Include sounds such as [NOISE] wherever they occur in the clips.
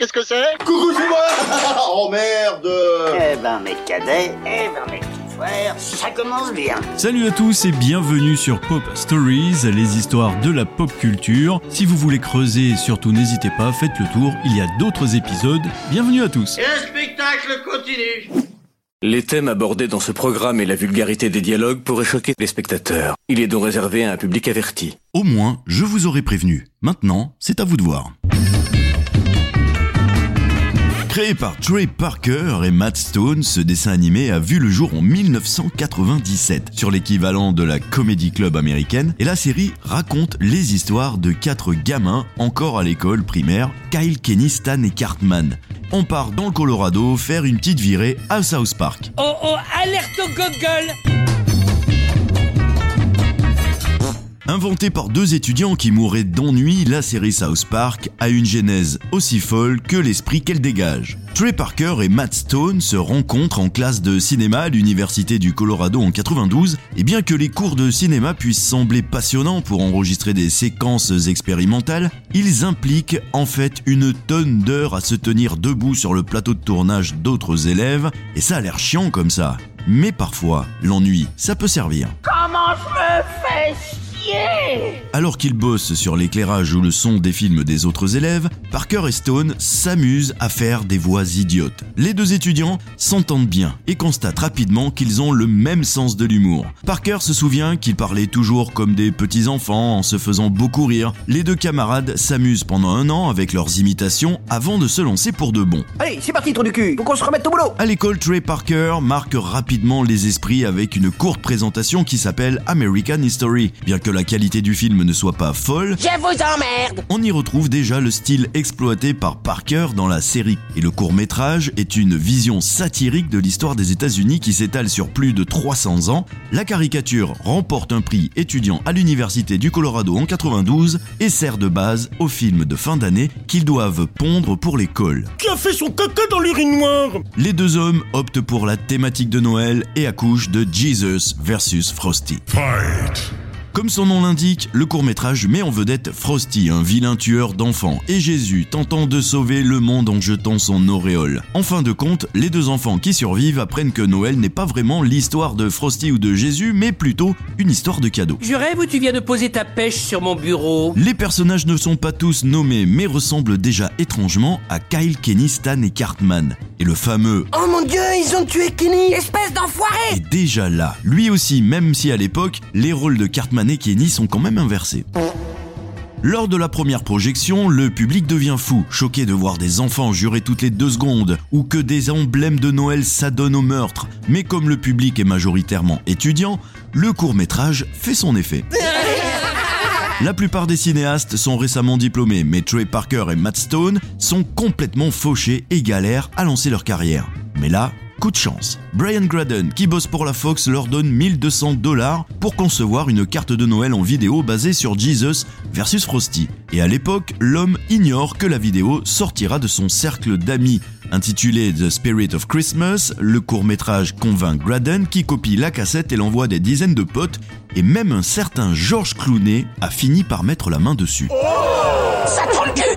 qu'est-ce que c'est Coucou, c'est moi [LAUGHS] Oh merde Eh ben mes cadets, eh ben mes petits frères, ça commence bien. Salut à tous et bienvenue sur Pop Stories, les histoires de la pop culture. Si vous voulez creuser, surtout n'hésitez pas, faites le tour, il y a d'autres épisodes. Bienvenue à tous. Et le spectacle continue Les thèmes abordés dans ce programme et la vulgarité des dialogues pourraient choquer les spectateurs. Il est donc réservé à un public averti. Au moins, je vous aurais prévenu. Maintenant, c'est à vous de voir. Créé par Trey Parker et Matt Stone, ce dessin animé a vu le jour en 1997 sur l'équivalent de la Comedy Club américaine et la série raconte les histoires de quatre gamins encore à l'école primaire, Kyle, Kenny, Stan et Cartman. On part dans le Colorado faire une petite virée à South Park. Oh oh, alerte au gogol Inventée par deux étudiants qui mouraient d'ennui, la série South Park a une genèse aussi folle que l'esprit qu'elle dégage. Trey Parker et Matt Stone se rencontrent en classe de cinéma à l'université du Colorado en 92, et bien que les cours de cinéma puissent sembler passionnants pour enregistrer des séquences expérimentales, ils impliquent en fait une tonne d'heures à se tenir debout sur le plateau de tournage d'autres élèves, et ça a l'air chiant comme ça. Mais parfois, l'ennui, ça peut servir. Comment je me fais Alors qu'ils bossent sur l'éclairage ou le son des films des autres élèves, Parker et Stone s'amusent à faire des voix idiotes. Les deux étudiants s'entendent bien et constatent rapidement qu'ils ont le même sens de l'humour. Parker se souvient qu'ils parlaient toujours comme des petits enfants en se faisant beaucoup rire. Les deux camarades s'amusent pendant un an avec leurs imitations avant de se lancer pour de bon. Allez, c'est parti, trou du cul, faut qu'on se remette au boulot À l'école, Trey Parker marque rapidement les esprits avec une courte présentation qui s'appelle American History. Bien que la qualité du film ne soit pas folle, Je vous emmerde on y retrouve déjà le style exploité par Parker dans la série. Et le court métrage est une vision satirique de l'histoire des États-Unis qui s'étale sur plus de 300 ans. La caricature remporte un prix étudiant à l'université du Colorado en 92 et sert de base au film de fin d'année qu'ils doivent pondre pour l'école. Qui a fait son caca dans l'urinoir? Les deux hommes optent pour la thématique de Noël et accouchent de Jesus versus Frosty. Comme son nom l'indique, le court-métrage met en vedette Frosty, un vilain tueur d'enfants, et Jésus tentant de sauver le monde en jetant son auréole. En fin de compte, les deux enfants qui survivent apprennent que Noël n'est pas vraiment l'histoire de Frosty ou de Jésus, mais plutôt une histoire de cadeaux. Je rêve où tu viens de poser ta pêche sur mon bureau. Les personnages ne sont pas tous nommés, mais ressemblent déjà étrangement à Kyle, Kenny, Stan et Cartman. Et le fameux Oh mon dieu, ils ont tué Kenny Espèce d'enfoiré est déjà là. Lui aussi, même si à l'époque, les rôles de Cartman et Kenny sont quand même inversés. Lors de la première projection, le public devient fou, choqué de voir des enfants jurer toutes les deux secondes, ou que des emblèmes de Noël s'adonnent au meurtre. Mais comme le public est majoritairement étudiant, le court métrage fait son effet. La plupart des cinéastes sont récemment diplômés, mais Trey Parker et Matt Stone sont complètement fauchés et galèrent à lancer leur carrière. Mais là, coup de chance. Brian Graden, qui bosse pour la Fox, leur donne 1200 dollars pour concevoir une carte de Noël en vidéo basée sur Jesus versus Frosty. Et à l'époque, l'homme ignore que la vidéo sortira de son cercle d'amis. Intitulé The Spirit of Christmas, le court-métrage convainc Graden qui copie la cassette et l'envoie des dizaines de potes, et même un certain George Clooney a fini par mettre la main dessus.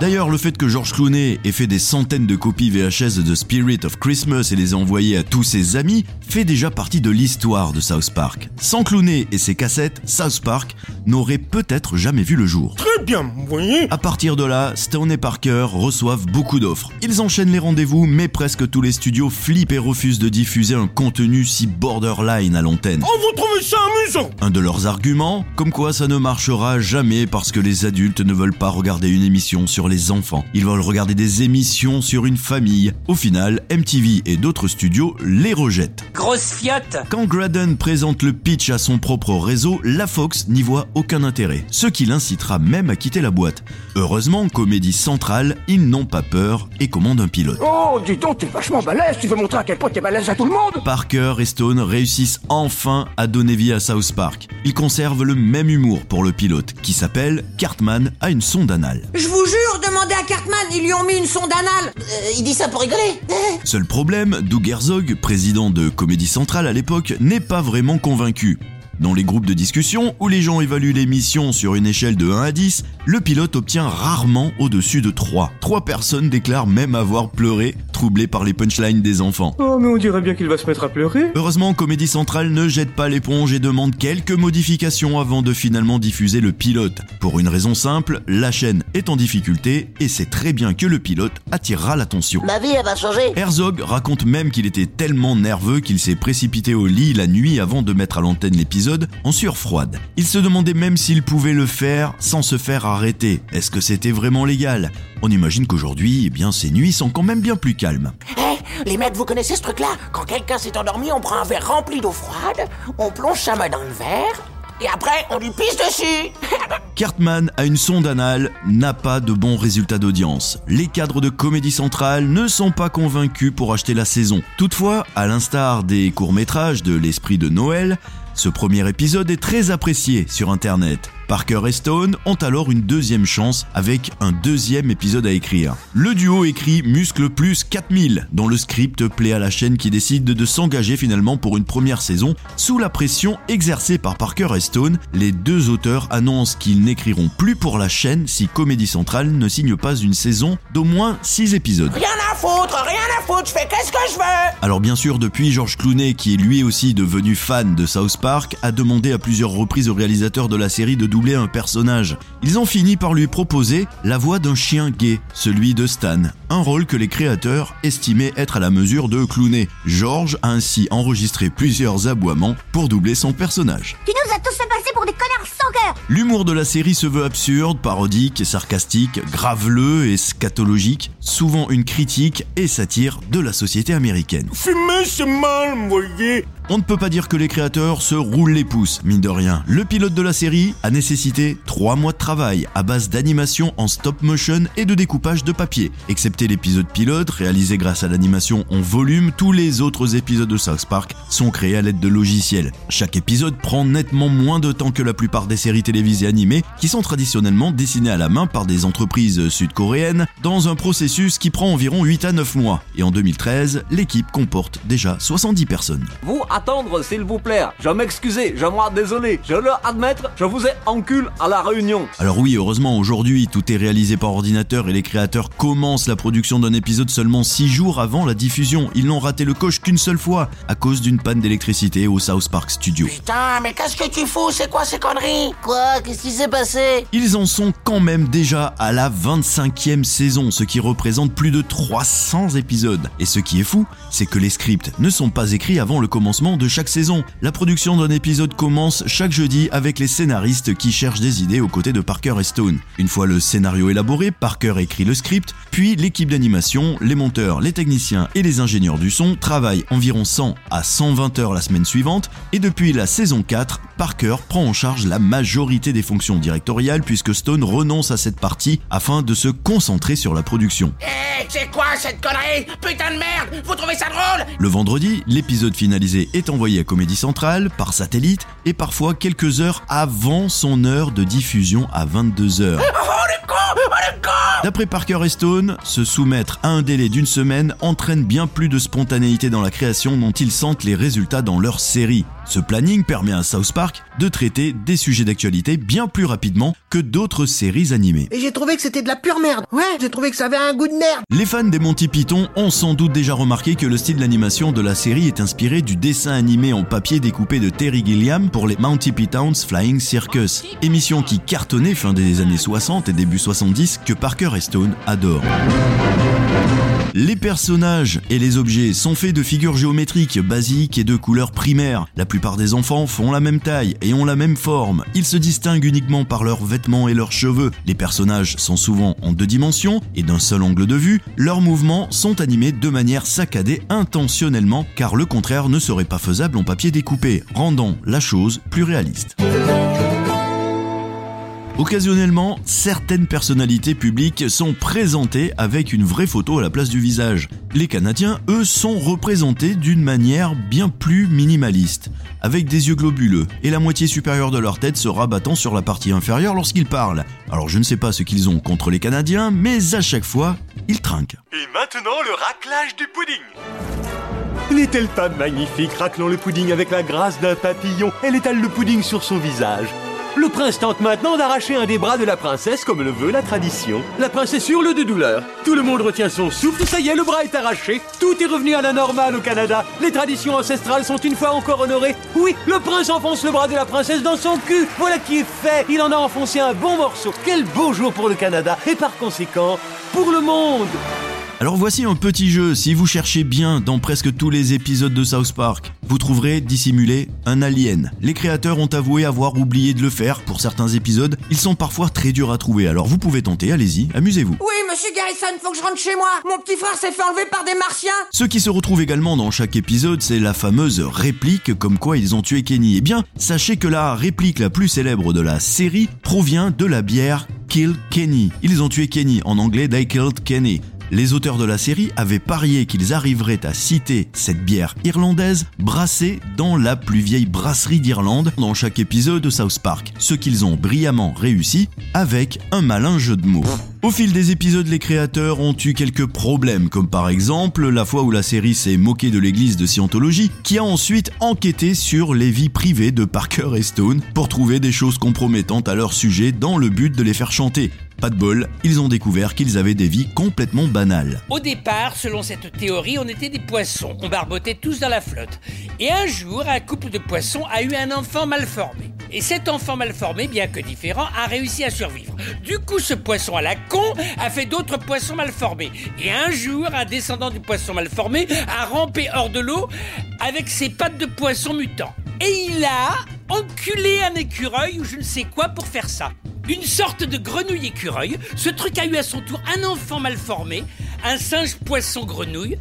D'ailleurs, le fait que George Clooney ait fait des centaines de copies VHS de The Spirit of Christmas et les ait envoyées à tous ses amis fait déjà partie de l'histoire de South Park. Sans Clooney et ses cassettes, South Park n'aurait peut-être jamais vu le jour. Très bien, vous voyez À partir de là, Stone et Parker reçoivent beaucoup d'offres. Ils enchaînent les rendez-vous, mais presque tous les studios flippent et refusent de diffuser un contenu si borderline à l'antenne. Oh, vous trouvez ça amusant Un de leurs arguments, comme quoi ça ne marchera jamais parce que les adultes ne veulent pas regarder une émission sur les enfants. Ils veulent regarder des émissions sur une famille. Au final, MTV et d'autres studios les rejettent. Grosse fiotte Quand Graden présente le pitch à son propre réseau, la Fox n'y voit aucun intérêt, ce qui l'incitera même à quitter la boîte. Heureusement, Comédie Centrale, ils n'ont pas peur et commandent un pilote. Oh, dis donc, t'es vachement balèze, tu veux montrer à quel point t'es balèze à tout le monde Parker et Stone réussissent enfin à donner vie à South Park. Ils conservent le même humour pour le pilote, qui s'appelle Cartman a une sonde anale. Je vous jure, demandez à Cartman, ils lui ont mis une sonde anale. Euh, Il dit ça pour rigoler Seul problème, Doug Herzog, président de Comédie Centrale à l'époque, n'est pas vraiment convaincu. Dans les groupes de discussion où les gens évaluent l'émission sur une échelle de 1 à 10, le pilote obtient rarement au-dessus de 3. Trois personnes déclarent même avoir pleuré, troublées par les punchlines des enfants. Oh, mais on dirait bien qu'il va se mettre à pleurer. Heureusement, Comédie Centrale ne jette pas l'éponge et demande quelques modifications avant de finalement diffuser le pilote. Pour une raison simple, la chaîne est en difficulté et c'est très bien que le pilote attirera l'attention. Ma vie, elle va changer. Herzog raconte même qu'il était tellement nerveux qu'il s'est précipité au lit la nuit avant de mettre à l'antenne l'épisode en sueur froide. Il se demandait même s'il pouvait le faire sans se faire arrêter. Est-ce que c'était vraiment légal? On imagine qu'aujourd'hui, eh bien, ces nuits sont quand même bien plus calmes. Eh, les mecs, vous connaissez ce truc-là? Quand quelqu'un s'est endormi, on prend un verre rempli d'eau froide, on plonge sa main dans le verre, et après, on lui pisse dessus [LAUGHS] Cartman a une sonde anale, n'a pas de bons résultats d'audience. Les cadres de Comédie Centrale ne sont pas convaincus pour acheter la saison. Toutefois, à l'instar des courts-métrages de l'esprit de Noël, ce premier épisode est très apprécié sur Internet. Parker et Stone ont alors une deuxième chance avec un deuxième épisode à écrire. Le duo écrit Muscle Plus 4000, dont le script plaît à la chaîne qui décide de s'engager finalement pour une première saison. Sous la pression exercée par Parker et Stone, les deux auteurs annoncent qu'ils n'écriront plus pour la chaîne si Comédie Centrale ne signe pas une saison d'au moins 6 épisodes. Rien à foutre, rien à foutre, je fais qu'est-ce que je veux Alors bien sûr, depuis, George Clooney, qui est lui aussi devenu fan de South Park, a demandé à plusieurs reprises au réalisateur de la série de doubler un personnage. Ils ont fini par lui proposer la voix d'un chien gay, celui de Stan, un rôle que les créateurs estimaient être à la mesure de Clooney. George a ainsi enregistré plusieurs aboiements pour doubler son personnage. Tu nous as tous fait passer pour des connards sans cœur L'humour de la série se veut absurde, parodique, sarcastique, graveleux et scatologique, souvent une critique et satire de la société américaine. Fumer, c'est mal, voyez on ne peut pas dire que les créateurs se roulent les pouces, mine de rien. Le pilote de la série a nécessité 3 mois de travail à base d'animation en stop motion et de découpage de papier. Excepté l'épisode pilote, réalisé grâce à l'animation en volume, tous les autres épisodes de South Park sont créés à l'aide de logiciels. Chaque épisode prend nettement moins de temps que la plupart des séries télévisées animées qui sont traditionnellement dessinées à la main par des entreprises sud-coréennes dans un processus qui prend environ 8 à 9 mois. Et en 2013, l'équipe comporte déjà 70 personnes. Attendre, s'il vous plaît. Je m'excuse, je moi désolé. Je le admettre, je vous ai encul à la réunion. Alors oui, heureusement, aujourd'hui, tout est réalisé par ordinateur et les créateurs commencent la production d'un épisode seulement 6 jours avant la diffusion. Ils n'ont raté le coche qu'une seule fois, à cause d'une panne d'électricité au South Park Studio. Putain, mais qu'est-ce que tu fous? C'est quoi ces conneries? Quoi? Qu'est-ce qui s'est passé? Ils en sont quand même déjà à la 25e saison, ce qui représente plus de 300 épisodes. Et ce qui est fou, c'est que les scripts ne sont pas écrits avant le commencement de chaque saison. La production d'un épisode commence chaque jeudi avec les scénaristes qui cherchent des idées aux côtés de Parker et Stone. Une fois le scénario élaboré, Parker écrit le script, puis l'équipe d'animation, les monteurs, les techniciens et les ingénieurs du son travaillent environ 100 à 120 heures la semaine suivante, et depuis la saison 4, Parker prend en charge la majorité des fonctions directoriales puisque Stone renonce à cette partie afin de se concentrer sur la production. Hé, c'est quoi cette connerie? Putain de merde Vous trouvez ça drôle Le vendredi, l'épisode finalisé est envoyé à Comédie Centrale par satellite et parfois quelques heures avant son heure de diffusion à 22h. D'après Parker et Stone, se soumettre à un délai d'une semaine entraîne bien plus de spontanéité dans la création dont ils sentent les résultats dans leur série. Ce planning permet à South Park de traiter des sujets d'actualité bien plus rapidement que d'autres séries animées. Et j'ai trouvé que c'était de la pure merde. Ouais, j'ai trouvé que ça avait un goût de merde. Les fans des Monty Python ont sans doute déjà remarqué que le style d'animation de la série est inspiré du dessin animé en papier découpé de Terry Gilliam pour les Monty Python's Flying Circus, émission qui cartonnait fin des années 60 et début 70 que Parker et Stone adorent. Les personnages et les objets sont faits de figures géométriques basiques et de couleurs primaires. La plupart des enfants font la même taille et ont la même forme. Ils se distinguent uniquement par leurs vêtements et leurs cheveux. Les personnages sont souvent en deux dimensions et d'un seul angle de vue. Leurs mouvements sont animés de manière saccadée intentionnellement car le contraire ne serait pas faisable en papier découpé, rendant la chose plus réaliste. Occasionnellement, certaines personnalités publiques sont présentées avec une vraie photo à la place du visage. Les Canadiens, eux, sont représentés d'une manière bien plus minimaliste, avec des yeux globuleux et la moitié supérieure de leur tête se rabattant sur la partie inférieure lorsqu'ils parlent. Alors je ne sais pas ce qu'ils ont contre les Canadiens, mais à chaque fois, ils trinquent. Et maintenant le raclage du pudding N'est-elle pas magnifique, raclant le pudding avec la grâce d'un papillon? Elle étale le pudding sur son visage. Le prince tente maintenant d'arracher un des bras de la princesse comme le veut la tradition. La princesse hurle de douleur. Tout le monde retient son souffle, ça y est, le bras est arraché. Tout est revenu à la normale au Canada. Les traditions ancestrales sont une fois encore honorées. Oui, le prince enfonce le bras de la princesse dans son cul. Voilà qui est fait. Il en a enfoncé un bon morceau. Quel beau jour pour le Canada et par conséquent pour le monde. Alors voici un petit jeu, si vous cherchez bien dans presque tous les épisodes de South Park, vous trouverez dissimulé un alien. Les créateurs ont avoué avoir oublié de le faire pour certains épisodes, ils sont parfois très durs à trouver, alors vous pouvez tenter, allez-y, amusez-vous. Oui, monsieur Garrison, faut que je rentre chez moi. Mon petit frère s'est fait enlever par des martiens. Ce qui se retrouve également dans chaque épisode, c'est la fameuse réplique comme quoi ils ont tué Kenny. Eh bien, sachez que la réplique la plus célèbre de la série provient de la bière Kill Kenny. Ils ont tué Kenny, en anglais They Killed Kenny. Les auteurs de la série avaient parié qu'ils arriveraient à citer cette bière irlandaise brassée dans la plus vieille brasserie d'Irlande dans chaque épisode de South Park, ce qu'ils ont brillamment réussi avec un malin jeu de mots. Au fil des épisodes, les créateurs ont eu quelques problèmes, comme par exemple la fois où la série s'est moquée de l'église de Scientologie, qui a ensuite enquêté sur les vies privées de Parker et Stone pour trouver des choses compromettantes à leur sujet dans le but de les faire chanter. Pas de bol, ils ont découvert qu'ils avaient des vies complètement banales. Au départ, selon cette théorie, on était des poissons, on barbotait tous dans la flotte. Et un jour, un couple de poissons a eu un enfant mal formé. Et cet enfant mal formé, bien que différent, a réussi à survivre. Du coup, ce poisson à la con a fait d'autres poissons mal formés. Et un jour, un descendant du poisson mal formé a rampé hors de l'eau avec ses pattes de poisson mutant. Et il a enculé un écureuil ou je ne sais quoi pour faire ça une sorte de grenouille écureuil. Ce truc a eu à son tour un enfant mal formé, un singe poisson grenouille.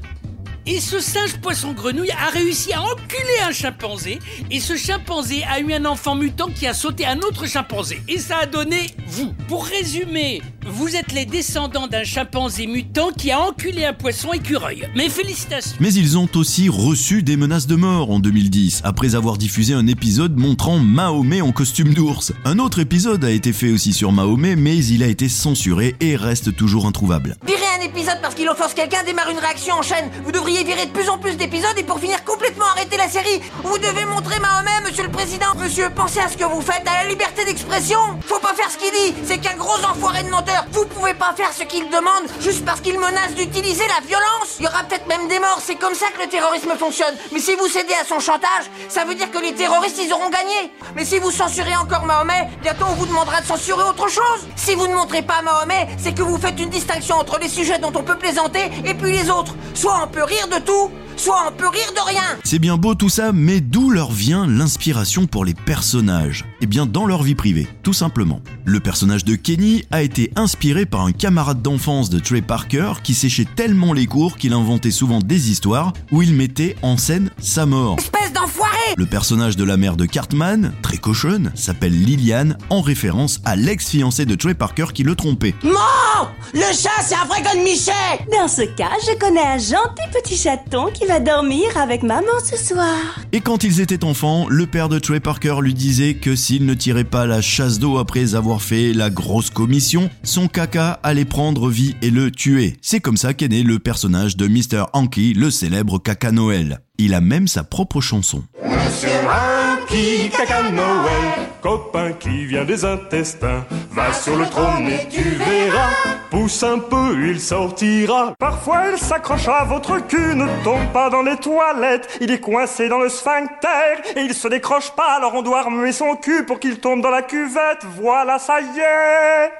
Et ce singe poisson grenouille a réussi à enculer un chimpanzé. Et ce chimpanzé a eu un enfant mutant qui a sauté un autre chimpanzé. Et ça a donné vous. Pour résumer, vous êtes les descendants d'un chimpanzé mutant qui a enculé un poisson écureuil. Mes félicitations. Mais ils ont aussi reçu des menaces de mort en 2010, après avoir diffusé un épisode montrant Mahomet en costume d'ours. Un autre épisode a été fait aussi sur Mahomet, mais il a été censuré et reste toujours introuvable. Virer un épisode parce qu'il offense quelqu'un démarre une réaction en chaîne. Vous devriez virer de plus en plus d'épisodes et pour finir complètement arrêter la série. Vous devez montrer Mahomet, monsieur le président. Monsieur, pensez à ce que vous faites, à la liberté d'expression. Faut pas faire ce qu'il dit, c'est qu'un gros enfoiré de menteur. Vous pouvez pas faire ce qu'il demande juste parce qu'il menace d'utiliser la violence. Il y aura peut-être même des morts, c'est comme ça que le terrorisme fonctionne. Mais si vous cédez à son chantage, ça veut dire que les terroristes, ils auront gagné. Mais si vous censurez encore Mahomet, bientôt on vous demandera de censurer autre chose. Si vous ne montrez pas Mahomet, c'est que vous faites une distinction entre les sujets dont on peut plaisanter et puis les autres. Soit on peut rire de tout, soit on peut rire de rien. C'est bien beau tout ça, mais d'où leur vient l'inspiration pour les personnages? Eh bien dans leur vie privée, tout simplement. Le personnage de Kenny a été inspiré par un camarade d'enfance de Trey Parker qui séchait tellement les cours qu'il inventait souvent des histoires où il mettait en scène sa mort. Espèce d'enfoiré Le personnage de la mère de Cartman, très cochonne, s'appelle Liliane en référence à l'ex-fiancée de Trey Parker qui le trompait. Non Le chat, c'est un vrai de Michel Dans ce cas, je connais un gentil petit chaton qui va dormir avec maman ce soir. Et quand ils étaient enfants, le père de Trey Parker lui disait que s'il ne tirait pas la chasse d'eau après avoir fait la grosse commission, son caca allait prendre vie et le tuer. C'est comme ça qu'est né le personnage de Mr. Hanky, le célèbre caca Noël. Il a même sa propre chanson. Monsieur Hanky, caca Noël, copain qui vient des intestins, va sur le trône et tu verras, pousse un peu, il sortira. Parfois il s'accroche à votre cul, ne tombe pas dans les toilettes, il est coincé dans le sphincter et il se décroche pas, alors on doit remuer son cul pour qu'il tombe dans la cuvette, voilà ça y est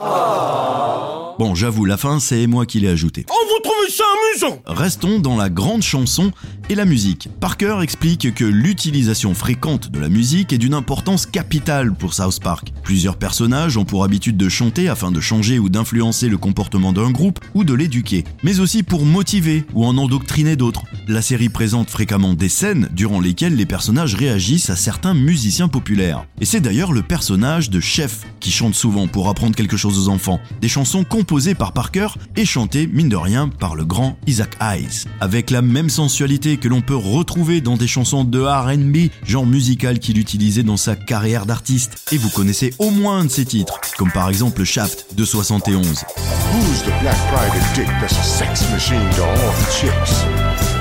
Bon, j'avoue, la fin, c'est moi qui l'ai ajouté. Oh, vous trouvez ça amusant Restons dans la grande chanson et la musique. Parker explique que l'utilisation fréquente de la musique est d'une importance capitale pour South Park. Plusieurs personnages ont pour habitude de chanter afin de changer ou d'influencer le comportement d'un groupe ou de l'éduquer, mais aussi pour motiver ou en endoctriner d'autres. La série présente fréquemment des scènes durant lesquelles les personnages réagissent à certains musiciens populaires. Et c'est d'ailleurs le personnage de Chef qui chante souvent pour apprendre quelque chose aux enfants. Des chansons composées par Parker et chantées, mine de rien, par le grand Isaac Hayes. Avec la même sensualité que l'on peut retrouver dans des chansons de RB, genre musical qu'il utilisait dans sa carrière d'artiste. Et vous connaissez au moins un de ses titres, comme par exemple Shaft de 71. Who's the black pride dick that's a sex machine to all the chicks?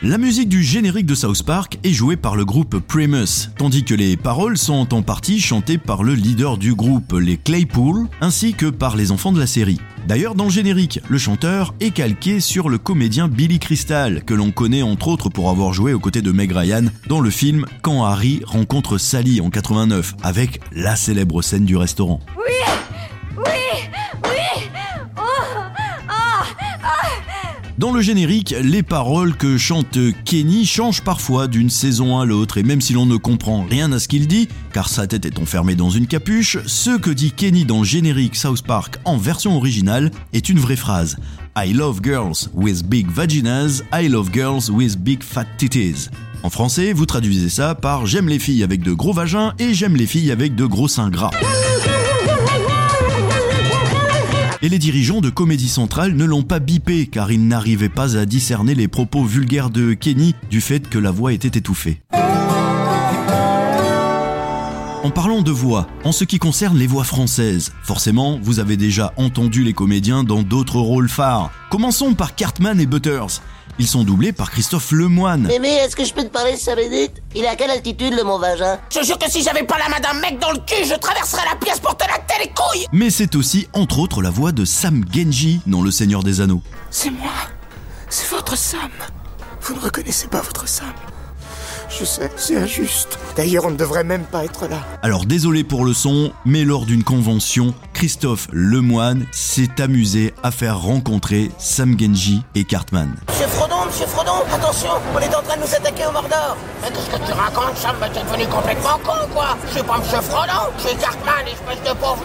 La musique du générique de South Park est jouée par le groupe Primus, tandis que les paroles sont en partie chantées par le leader du groupe, les Claypool, ainsi que par les enfants de la série. D'ailleurs, dans le générique, le chanteur est calqué sur le comédien Billy Crystal, que l'on connaît entre autres pour avoir joué aux côtés de Meg Ryan dans le film Quand Harry rencontre Sally en 89, avec la célèbre scène du restaurant. Dans le générique, les paroles que chante Kenny changent parfois d'une saison à l'autre et même si l'on ne comprend rien à ce qu'il dit, car sa tête est enfermée dans une capuche, ce que dit Kenny dans le générique South Park en version originale est une vraie phrase. I love girls with big vaginas, I love girls with big fat titties. En français, vous traduisez ça par j'aime les filles avec de gros vagins et j'aime les filles avec de gros seins gras. Et les dirigeants de Comédie Centrale ne l'ont pas bipé car ils n'arrivaient pas à discerner les propos vulgaires de Kenny du fait que la voix était étouffée. En parlant de voix, en ce qui concerne les voix françaises, forcément, vous avez déjà entendu les comédiens dans d'autres rôles phares. Commençons par Cartman et Butters. Ils sont doublés par Christophe Lemoine. Mémé, est-ce que je peux te parler 5 minutes Il est à quelle altitude le mon vagin? Je jure que si j'avais pas la main d'un mec dans le cul, je traverserais la pièce pour te latter les couilles Mais c'est aussi, entre autres, la voix de Sam Genji dans Le Seigneur des Anneaux. C'est moi. C'est votre Sam. Vous ne reconnaissez pas votre Sam. Je sais, c'est injuste. D'ailleurs, on ne devrait même pas être là. Alors désolé pour le son, mais lors d'une convention, Christophe Lemoine s'est amusé à faire rencontrer Sam Genji et Cartman. Monsieur Frodon, monsieur Frodon, attention, on est en train de nous attaquer au Mordor. Mais qu'est-ce que tu racontes, Sam? Mais T'es devenu complètement con, quoi Je suis pas monsieur Frodon, je suis Cartman, espèce de pauvre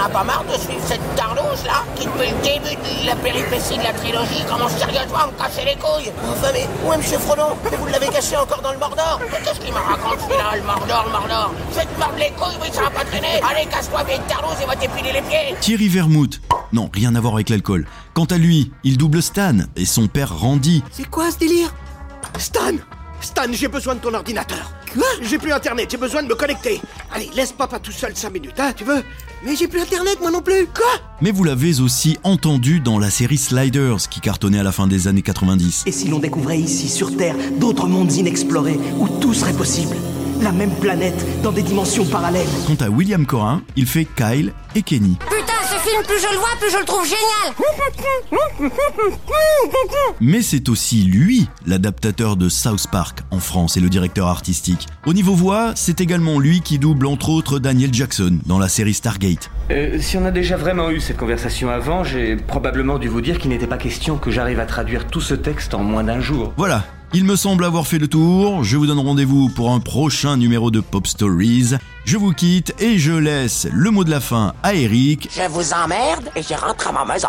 t'en as pas marre de suivre cette tarlouche, là, qui depuis le début de la péripétie de la trilogie commence sérieusement à me casser les couilles. Enfin, mais où est monsieur Frodon Mais vous l'avez caché encore dans le Mordor. Mais qu'est-ce qu'il me raconte, celui-là, le Mordor, le Mordor? Je vais te mordre les couilles, oui, ça va pas traîner. Allez, casse-toi, vieille tarlouse, et va t'épiler les pieds. Thierry Vermouth. Non, rien à voir avec l'alcool. Quant à lui, il double Stan et son père Randy. C'est quoi ce délire? Stan Stan, j'ai besoin de ton ordinateur. Quoi? J'ai plus internet, j'ai besoin de me connecter. Allez, laisse papa tout seul 5 minutes, hein, tu veux? Mais j'ai plus internet, moi non plus. Quoi? Mais vous l'avez aussi entendu dans la série Sliders qui cartonnait à la fin des années 90. Et si l'on découvrait ici, sur Terre, d'autres mondes inexplorés où tout serait possible? La même planète, dans des dimensions parallèles. Quant à William Corin, il fait Kyle et Kenny. Film, plus je le vois, plus je le trouve génial Mais c'est aussi lui, l'adaptateur de South Park en France et le directeur artistique. Au niveau voix, c'est également lui qui double entre autres Daniel Jackson dans la série Stargate. Euh, si on a déjà vraiment eu cette conversation avant, j'ai probablement dû vous dire qu'il n'était pas question que j'arrive à traduire tout ce texte en moins d'un jour. Voilà, il me semble avoir fait le tour. Je vous donne rendez-vous pour un prochain numéro de Pop Stories. Je vous quitte et je laisse le mot de la fin à Eric. Je vous emmerde et je rentre à ma maison.